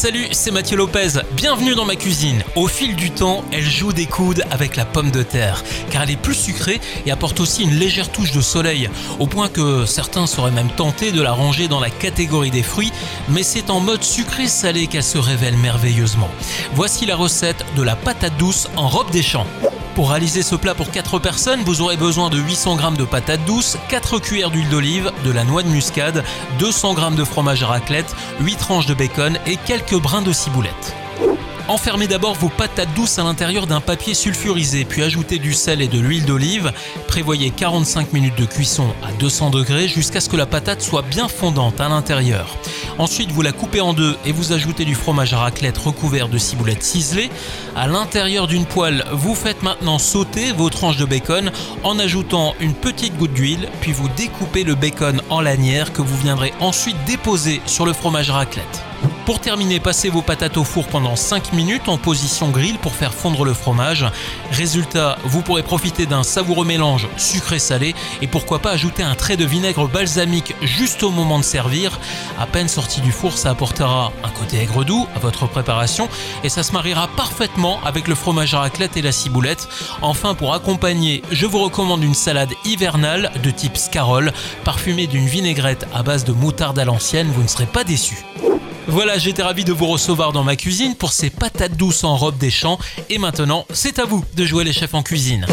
Salut, c'est Mathieu Lopez. Bienvenue dans ma cuisine. Au fil du temps, elle joue des coudes avec la pomme de terre, car elle est plus sucrée et apporte aussi une légère touche de soleil, au point que certains seraient même tentés de la ranger dans la catégorie des fruits, mais c'est en mode sucré-salé qu'elle se révèle merveilleusement. Voici la recette de la patate douce en robe des champs. Pour réaliser ce plat pour 4 personnes, vous aurez besoin de 800 g de patates douces, 4 cuillères d'huile d'olive, de la noix de muscade, 200 g de fromage à raclette, 8 tranches de bacon et quelques brins de ciboulette. Enfermez d'abord vos patates douces à l'intérieur d'un papier sulfurisé, puis ajoutez du sel et de l'huile d'olive. Prévoyez 45 minutes de cuisson à 200 degrés jusqu'à ce que la patate soit bien fondante à l'intérieur. Ensuite, vous la coupez en deux et vous ajoutez du fromage à raclette recouvert de ciboulette ciselée. À l'intérieur d'une poêle, vous faites maintenant sauter vos tranches de bacon en ajoutant une petite goutte d'huile, puis vous découpez le bacon en lanières que vous viendrez ensuite déposer sur le fromage à raclette. Pour terminer, passez vos patates au four pendant 5 minutes en position grill pour faire fondre le fromage. Résultat, vous pourrez profiter d'un savoureux mélange sucré-salé et pourquoi pas ajouter un trait de vinaigre balsamique juste au moment de servir. À peine sorti du four, ça apportera un côté aigre doux à votre préparation et ça se mariera parfaitement avec le fromage à raclette et la ciboulette. Enfin, pour accompagner, je vous recommande une salade hivernale de type scarole, parfumée d'une vinaigrette à base de moutarde à l'ancienne, vous ne serez pas déçus. Voilà, j'étais ravi de vous recevoir dans ma cuisine pour ces patates douces en robe des champs. Et maintenant, c'est à vous de jouer les chefs en cuisine.